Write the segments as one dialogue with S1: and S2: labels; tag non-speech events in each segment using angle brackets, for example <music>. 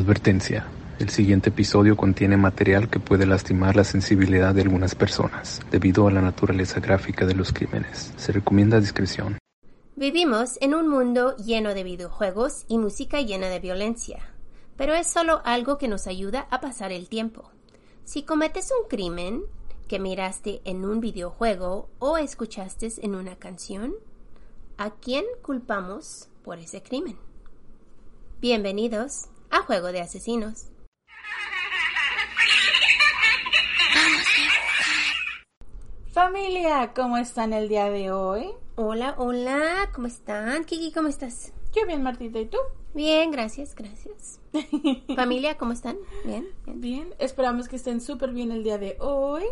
S1: Advertencia. El siguiente episodio contiene material que puede lastimar la sensibilidad de algunas personas debido a la naturaleza gráfica de los crímenes. Se recomienda discreción.
S2: Vivimos en un mundo lleno de videojuegos y música llena de violencia, pero es solo algo que nos ayuda a pasar el tiempo. Si cometes un crimen que miraste en un videojuego o escuchaste en una canción, ¿a quién culpamos por ese crimen? Bienvenidos a Juego de Asesinos.
S3: Familia, ¿cómo están el día de hoy?
S2: Hola, hola, ¿cómo están? Kiki, ¿cómo estás?
S3: Yo bien, Martita, ¿y tú?
S2: Bien, gracias, gracias. <laughs> Familia, ¿cómo están? Bien, bien.
S3: Bien, esperamos que estén súper bien el día de hoy.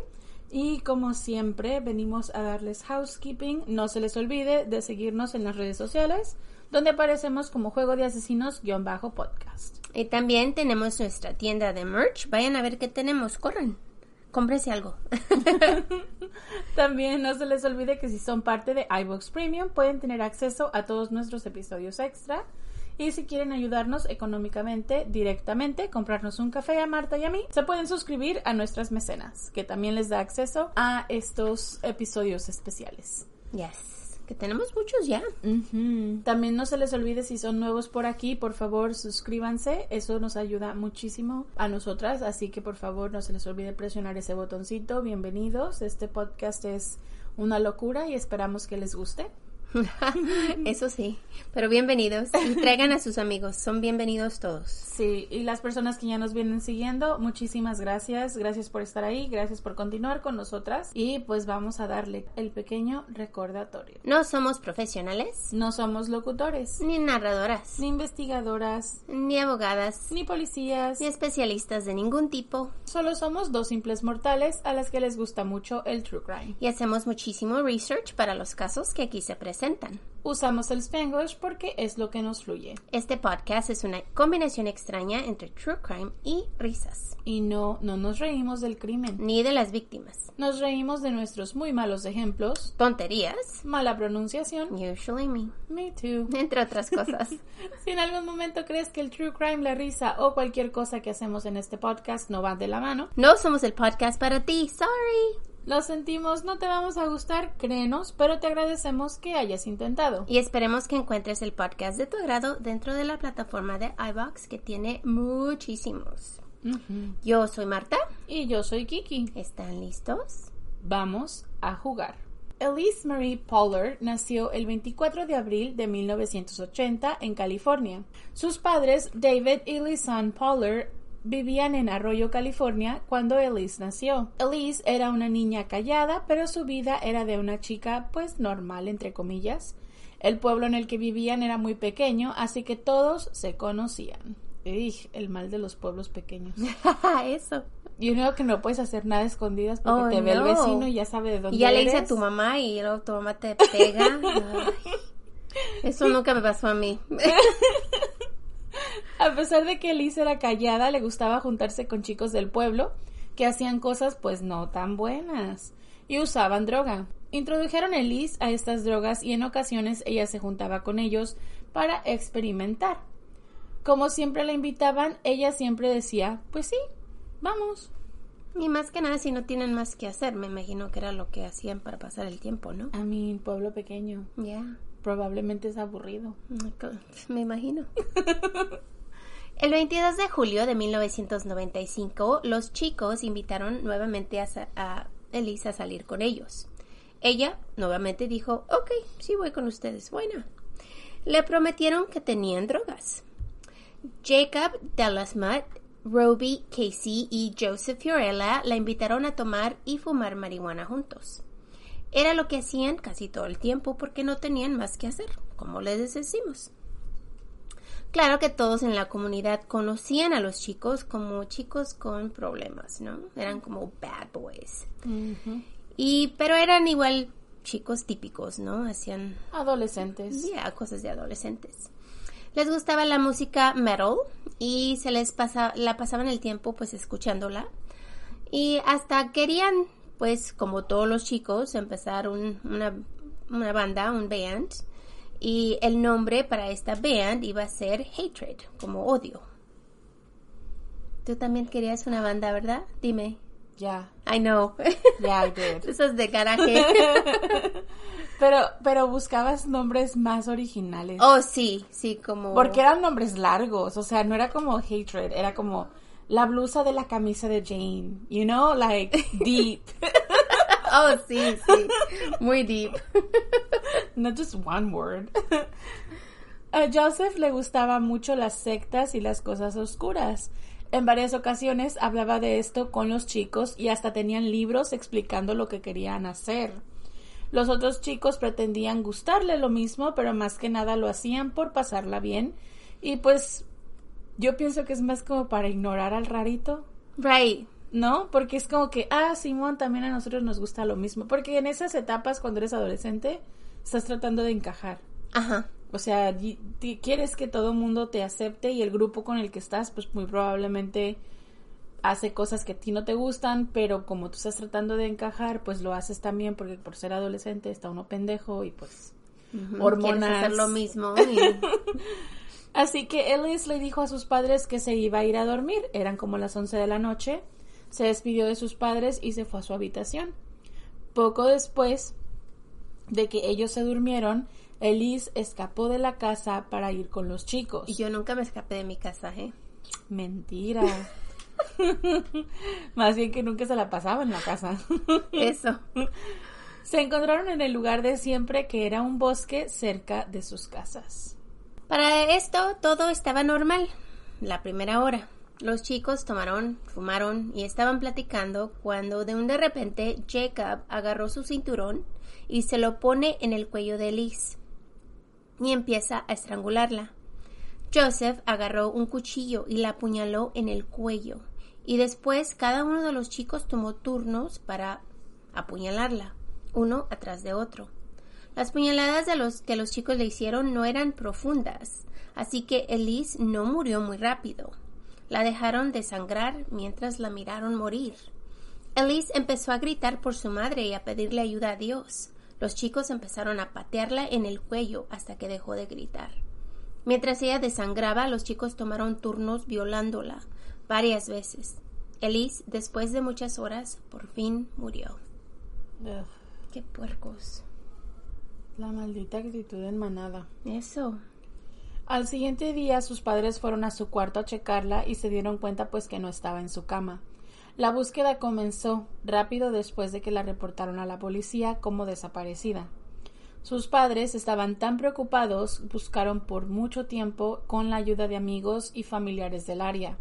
S3: Y como siempre, venimos a darles housekeeping. No se les olvide de seguirnos en las redes sociales, donde aparecemos como Juego de Asesinos-podcast.
S2: Y también tenemos nuestra tienda de merch. Vayan a ver qué tenemos, corran. Cómprese algo. <laughs>
S3: También no se les olvide que si son parte de iVox Premium pueden tener acceso a todos nuestros episodios extra. Y si quieren ayudarnos económicamente directamente, comprarnos un café a Marta y a mí, se pueden suscribir a nuestras mecenas, que también les da acceso a estos episodios especiales.
S2: Yes. Que tenemos muchos ya.
S3: También no se les olvide si son nuevos por aquí, por favor suscríbanse, eso nos ayuda muchísimo a nosotras, así que por favor no se les olvide presionar ese botoncito. Bienvenidos, este podcast es una locura y esperamos que les guste. <laughs>
S2: Eso sí. Pero bienvenidos. Y traigan a sus amigos. Son bienvenidos todos.
S3: Sí, y las personas que ya nos vienen siguiendo, muchísimas gracias. Gracias por estar ahí, gracias por continuar con nosotras. Y pues vamos a darle el pequeño recordatorio.
S2: No somos profesionales,
S3: No somos locutores,
S2: ni narradoras,
S3: ni investigadoras,
S2: ni abogadas,
S3: ni policías.
S2: ni especialistas de ningún tipo.
S3: Solo somos dos simples mortales a las que les gusta mucho el true crime.
S2: Y hacemos muchísimo research para los casos que aquí se presentan.
S3: Usamos el Spanglish porque es lo que nos fluye.
S2: Este podcast es una combinación extraña entre true crime y risas,
S3: Y no, no nos reímos del crimen.
S2: ni de las víctimas.
S3: Nos reímos de nuestros muy malos ejemplos,
S2: Tonterías,
S3: mala pronunciación,
S2: usually me,
S3: me too. <laughs>
S2: entre otras cosas. <laughs>
S3: Si en algún momento crees que el true crime, la risa o cualquier cosa que hacemos en este podcast no va de la mano,
S2: No somos el podcast para ti, sorry.
S3: Lo sentimos, no te vamos a gustar, créenos, pero te agradecemos que hayas intentado.
S2: Y esperemos que encuentres el podcast de tu agrado dentro de la plataforma de iBox que tiene muchísimos. Yo soy Marta.
S3: Y yo soy Kiki.
S2: ¿Están listos?
S3: Vamos a jugar. Elise Marie Pollard nació el 24 de abril de 1980 en California. Sus padres, David y Lisanne Pollard, vivían en Arroyo, California, cuando Elise nació. Elise era una niña callada, pero su vida era de una chica, pues normal, entre comillas. El pueblo en el que vivían era muy pequeño, así que todos se conocían. El mal de los pueblos pequeños. <laughs>
S2: Eso.
S3: Y uno que no puedes hacer nada escondidas porque
S2: Oh,
S3: te ve el
S2: no.
S3: vecino y ya sabe de dónde
S2: Y ya le hice a tu mamá y luego tu mamá te pega. <laughs> Ay, eso nunca me pasó a mí. <laughs> <laughs>
S3: A pesar de que Elise era callada, le gustaba juntarse con chicos del pueblo que hacían cosas pues no tan buenas y usaban droga. Introdujeron a Elise a estas drogas y en ocasiones ella se juntaba con ellos para experimentar. Como siempre la invitaban, ella siempre decía, pues sí, vamos.
S2: Y más que nada si no tienen más que hacer, me imagino que era lo que hacían para pasar el tiempo, ¿no?
S3: A mi pueblo pequeño
S2: Ya.
S3: probablemente es aburrido.
S2: Me imagino. <laughs> El 22 de julio de 1995, los chicos invitaron nuevamente a, a a salir con ellos. Ella nuevamente dijo, ok, sí voy con ustedes, bueno. Le prometieron que tenían drogas. Jacob Delasmat, Roby Casey y Joseph Fiorella la invitaron a tomar y fumar marihuana juntos. Era lo que hacían casi todo el tiempo porque no tenían más que hacer, como les decimos. Claro que todos en la comunidad conocían a los chicos como chicos con problemas, ¿no? Eran como bad boys. Y pero eran igual chicos típicos, ¿no? Hacían
S3: Adolescentes.
S2: ya cosas de adolescentes. Les gustaba la música metal y se les pasa, la pasaban el tiempo pues escuchándola y hasta querían pues como todos los chicos empezar un- una, una banda, un band y el nombre para esta band iba a ser Hatred, como odio. Tú también querías una banda, ¿verdad? Dime.
S3: Ya.
S2: I know. <laughs>
S3: Yeah, I did.
S2: Esos de garaje. <laughs>
S3: Pero, pero buscabas nombres más originales.
S2: oh, sí, sí, como...
S3: Porque eran nombres largos, o sea, no era como hatred, era como la blusa de la camisa de Jane, you know, like deep, <laughs>
S2: Oh, sí, sí. Muy deep.
S3: Not just one word. <laughs> A Joseph le gustaba mucho las sectas y las cosas oscuras. En varias ocasiones hablaba de esto con los chicos y hasta tenían libros explicando lo que querían hacer. Los otros chicos pretendían gustarle lo mismo, pero más que nada lo hacían por pasarla bien. Y pues yo pienso que es más como para ignorar al rarito,
S2: Right.
S3: ¿no? Porque es como que, ah, Simón, también a nosotros nos gusta lo mismo. Porque en esas etapas, cuando eres adolescente, estás tratando de encajar.
S2: Ajá.
S3: O sea, quieres que todo el mundo te acepte y el grupo con el que estás, pues muy probablemente hace cosas que a ti no te gustan, pero como tú estás tratando de encajar, pues lo haces también porque por ser adolescente está uno pendejo y pues
S2: Ujú,
S3: hormonas.
S2: Quieres hacer lo mismo. y- <laughs>
S3: Así que Ellis le dijo a sus padres que se iba a ir a dormir. Eran como las 11 de la noche. Se despidió de sus padres y se fue a su habitación. Poco después de que ellos se durmieron, Elise escapó de la casa para ir con los chicos.
S2: Y yo nunca me escapé de mi casa, ¿eh?
S3: Mentira. <laughs> Más bien que nunca se la pasaba en la casa.
S2: Eso.
S3: se encontraron en el lugar de siempre que era un bosque cerca de sus casas.
S2: Para esto todo estaba normal. La primera hora. Los chicos tomaron, fumaron y estaban platicando cuando de un de repente Jacob agarró su cinturón y se lo pone en el cuello de Liz y empieza a estrangularla. Joseph agarró un cuchillo y la apuñaló en el cuello y después cada uno de los chicos tomó turnos para apuñalarla, uno atrás de otro. Las puñaladas de los que los chicos le hicieron no eran profundas, así que Elise no murió muy rápido. La dejaron desangrar mientras la miraron morir. Elise empezó a gritar por su madre y a pedirle ayuda a Dios. Los chicos empezaron a patearla en el cuello hasta que dejó de gritar. Mientras ella desangraba, los chicos tomaron turnos violándola varias veces. Elise, después de muchas horas, por fin murió.
S3: Ugh,
S2: ¡Qué puercos!
S3: la maldita actitud en manada.
S2: Eso.
S3: Al siguiente día sus padres fueron a su cuarto a checarla y se dieron cuenta pues que no estaba en su cama. La búsqueda comenzó rápido después de que la reportaron a la policía como desaparecida. Sus padres estaban tan preocupados, buscaron por mucho tiempo con la ayuda de amigos y familiares del área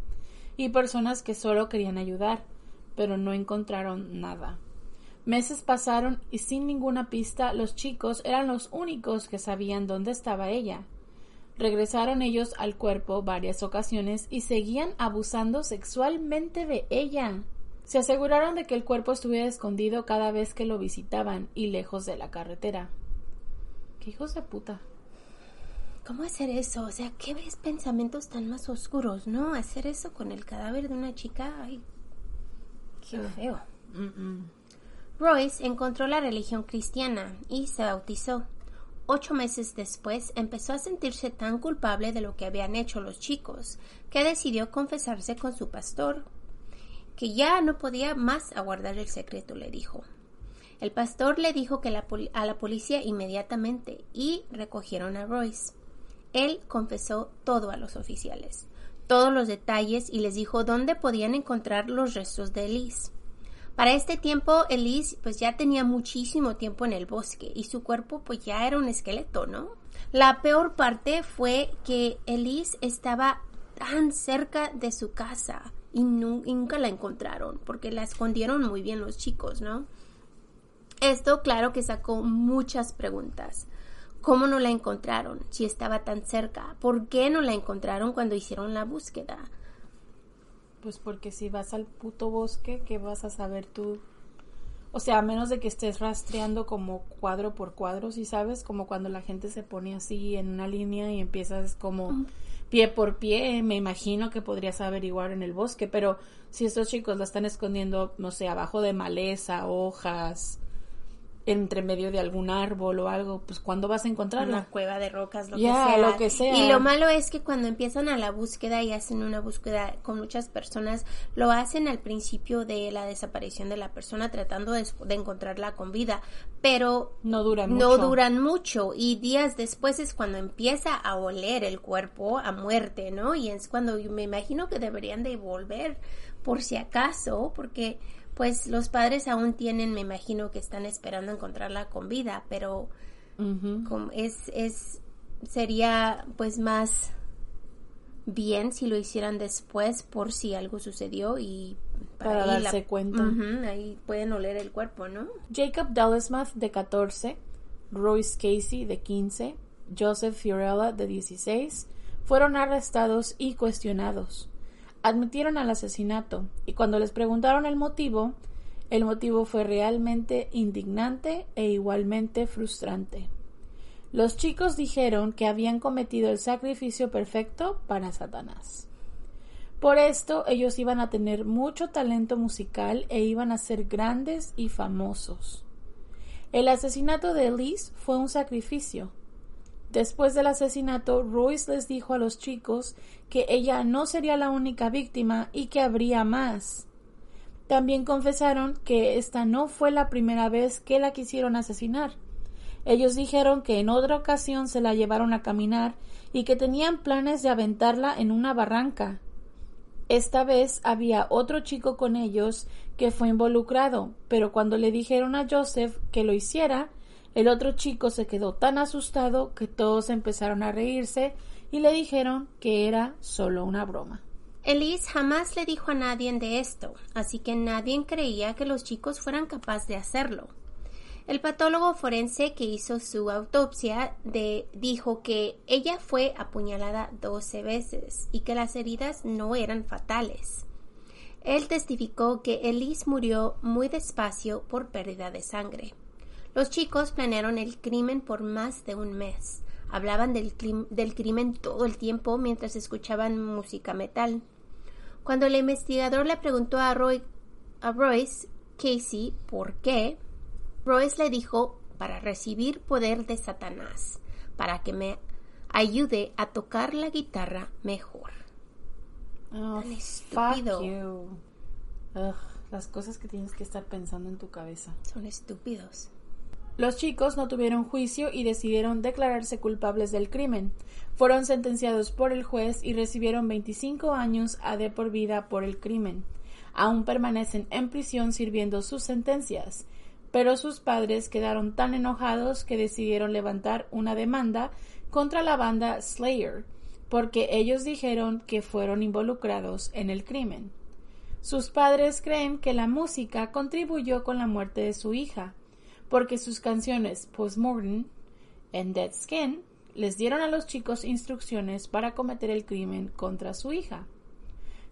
S3: y personas que solo querían ayudar, pero no encontraron nada. Meses pasaron y sin ninguna pista los chicos eran los únicos que sabían dónde estaba ella. Regresaron ellos al cuerpo varias ocasiones y seguían abusando sexualmente de ella. Se aseguraron de que el cuerpo estuviera escondido cada vez que lo visitaban y lejos de la carretera. ¡Qué hijos de puta!
S2: ¿Cómo hacer eso? O sea, ¿qué ves pensamientos tan más oscuros, no? Hacer eso con el cadáver de una chica, ay, qué feo. Royce encontró la religión cristiana y se bautizó. Ocho meses después empezó a sentirse tan culpable de lo que habían hecho los chicos que decidió confesarse con su pastor, que ya no podía más aguardar el secreto, le dijo. El pastor le dijo que la a la policía inmediatamente y recogieron a Royce. Él confesó todo a los oficiales, todos los detalles y les dijo dónde podían encontrar los restos de Elise. Para este tiempo, Elise pues ya tenía muchísimo tiempo en el bosque y su cuerpo pues ya era un esqueleto, ¿no? La peor parte fue que Elise estaba tan cerca de su casa y y nunca la encontraron porque la escondieron muy bien los chicos, ¿no? Esto claro que sacó muchas preguntas. ¿Cómo no la encontraron si estaba tan cerca? ¿Por qué no la encontraron cuando hicieron la búsqueda?
S3: Pues porque si vas al puto bosque, ¿qué vas a saber tú? O sea, a menos de que estés rastreando como cuadro por cuadro, si sabes, como cuando la gente se pone así en una línea y empiezas como pie por pie, me imagino que podrías averiguar en el bosque, pero si estos chicos la están escondiendo, no sé, abajo de maleza, hojas, entre medio de algún árbol o algo, pues ¿cuándo vas a encontrarla?
S2: Una cueva de rocas, lo que sea.
S3: lo que sea.
S2: Y lo malo es que cuando empiezan a la búsqueda y hacen una búsqueda con muchas personas, lo hacen al principio de la desaparición de la persona tratando de, de encontrarla con vida, pero
S3: No duran
S2: no
S3: mucho.
S2: duran mucho y días después es cuando empieza a oler el cuerpo a muerte, ¿no? Y es cuando yo me imagino que deberían de volver por si acaso, porque pues los padres aún tienen, me imagino que están esperando encontrarla con vida, pero como es, es, sería pues más bien si lo hicieran después por si algo sucedió y
S3: Para
S2: ahí
S3: darse cuenta.
S2: Ahí pueden oler el cuerpo, ¿no?
S3: Jacob Dallasmuth de 14, Royce Casey de 15, Joseph Fiorella de 16 fueron arrestados y cuestionados. Admitieron al asesinato y cuando les preguntaron el motivo, el motivo fue realmente indignante e igualmente frustrante. Los chicos dijeron que habían cometido el sacrificio perfecto para Satanás. Por esto ellos iban a tener mucho talento musical e iban a ser grandes y famosos. El asesinato de Elise fue un sacrificio. Después del asesinato, Royce les dijo a los chicos que ella no sería la única víctima y que habría más. También confesaron que esta no fue la primera vez que la quisieron asesinar. Ellos dijeron que en otra ocasión se la llevaron a caminar y que tenían planes de aventarla en una barranca. Esta vez había otro chico con ellos que fue involucrado, pero cuando le dijeron a Joseph que lo hiciera, el otro chico se quedó tan asustado que todos empezaron a reírse y le dijeron que era solo una broma.
S2: Elise jamás le dijo a nadie de esto, así que nadie creía que los chicos fueran capaces de hacerlo. El patólogo forense que hizo su autopsia dijo que ella fue apuñalada 12 veces y que las heridas no eran fatales. Él testificó que Elise murió muy despacio por pérdida de sangre. Los chicos planearon el crimen por más de un mes. Hablaban del, del crimen todo el tiempo mientras escuchaban música metal. Cuando el investigador le preguntó a, Roy, a Royce Casey por qué, Royce le dijo para recibir poder de Satanás, para que me ayude a tocar la guitarra mejor.
S3: Oh,
S2: Tan
S3: fuck
S2: estúpido.
S3: you. Ugh, las cosas que tienes que estar pensando en tu cabeza.
S2: Son estúpidos.
S3: Los chicos no tuvieron juicio y decidieron declararse culpables del crimen. Fueron sentenciados por el juez y recibieron 25 años a de por vida por el crimen. Aún permanecen en prisión sirviendo sus sentencias, pero sus padres quedaron tan enojados que decidieron levantar una demanda contra la banda Slayer, porque ellos dijeron que fueron involucrados en el crimen. Sus padres creen que la música contribuyó con la muerte de su hija, porque sus canciones Postmortem and Dead Skin les dieron a los chicos instrucciones para cometer el crimen contra su hija.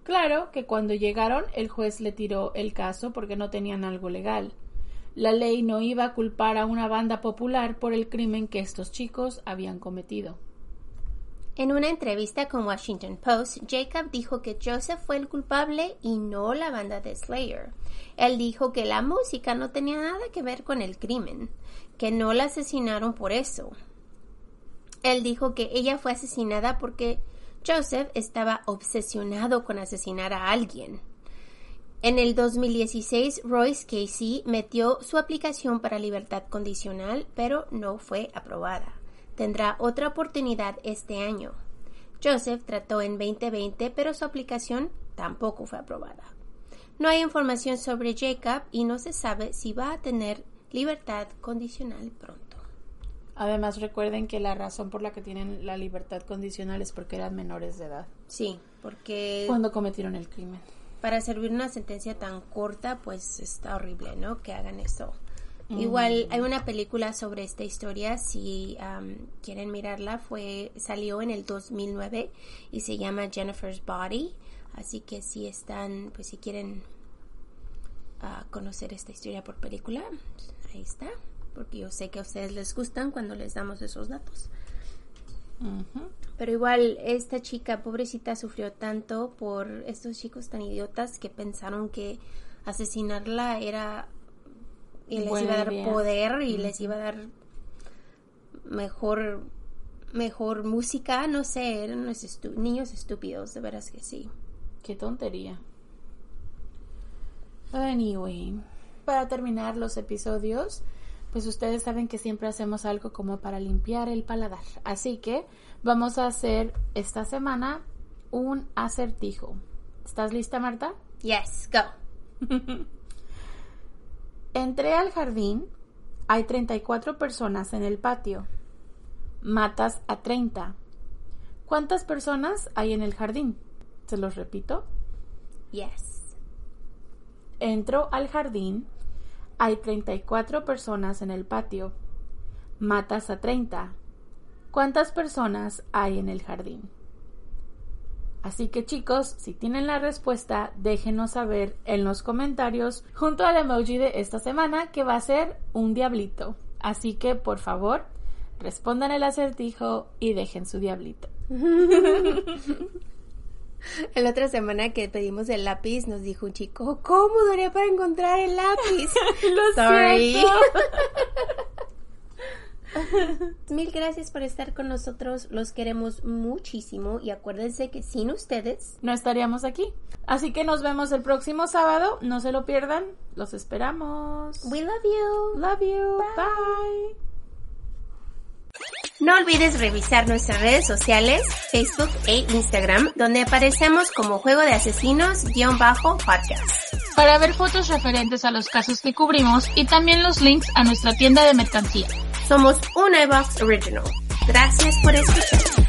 S3: Claro que cuando llegaron el juez le tiró el caso porque no tenían algo legal. La ley no iba a culpar a una banda popular por el crimen que estos chicos habían cometido.
S2: En una entrevista con Washington Post, Jacob dijo que Joseph fue el culpable y no la banda de Slayer. Él dijo que la música no tenía nada que ver con el crimen, que no la asesinaron por eso. Él dijo que ella fue asesinada porque Joseph estaba obsesionado con asesinar a alguien. En el 2016, Royce Casey metió su aplicación para libertad condicional, pero no fue aprobada. Tendrá otra oportunidad este año. Joseph trató en 2020, pero su aplicación tampoco fue aprobada. No hay información sobre Jacob y no se sabe si va a tener libertad condicional pronto.
S3: Además, recuerden que la razón por la que tienen la libertad condicional es porque eran menores de edad
S2: Sí, porque
S3: cuando cometieron el crimen.
S2: para servir una sentencia tan corta, pues está horrible, ¿no? Que hagan Igual hay una película sobre esta historia, si am, quieren mirarla, fue salió en el 2009 y se llama Jennifer's Body, así que si están, pues si quieren ah, conocer esta historia por película, ahí está, porque yo sé que a ustedes les gustan cuando les damos esos datos. Pero igual esta chica pobrecita sufrió tanto por estos chicos tan idiotas que pensaron que asesinarla era y les
S3: Buena
S2: iba a dar
S3: idea.
S2: poder y les iba a dar mejor mejor música, no sé, eran unos estu- niños estúpidos, de veras que sí.
S3: Qué tontería. Anyway, para terminar los episodios, pues ustedes saben que siempre hacemos algo como para limpiar el paladar. Así que vamos a hacer esta semana un acertijo. ¿Estás lista, Marta?
S2: Yes, go. <laughs>
S3: Entré al jardín. Hay 34 personas en el patio. Matas a 30. ¿Cuántas personas hay en el jardín? Se los repito.
S2: Yes.
S3: Entro al jardín. Hay 34 personas en el patio. Matas a 30. ¿Cuántas personas hay en el jardín? Así que chicos, si tienen la respuesta, déjenos saber en los comentarios junto al emoji de esta semana que va a ser un diablito. Así que por favor, respondan el acertijo y dejen su diablito. <laughs>
S2: La otra semana que pedimos el lápiz nos dijo un chico, ¿cómo daría para encontrar el lápiz? <laughs>
S3: Lo
S2: Sorry. <laughs> <laughs> Mil gracias por estar con nosotros, los queremos muchísimo y acuérdense que sin ustedes
S3: No estaríamos aquí. Así que nos vemos el próximo sábado. No se lo pierdan. Los esperamos.
S2: we love you.
S3: Love you. Bye.
S2: No olvides revisar nuestras redes sociales, Facebook e Instagram, donde aparecemos como Juego de Asesinos-podcast.
S4: para ver fotos referentes a los casos que cubrimos y también los links a nuestra tienda de mercancía.
S2: Somos un iBox Original. Gracias por escuchar.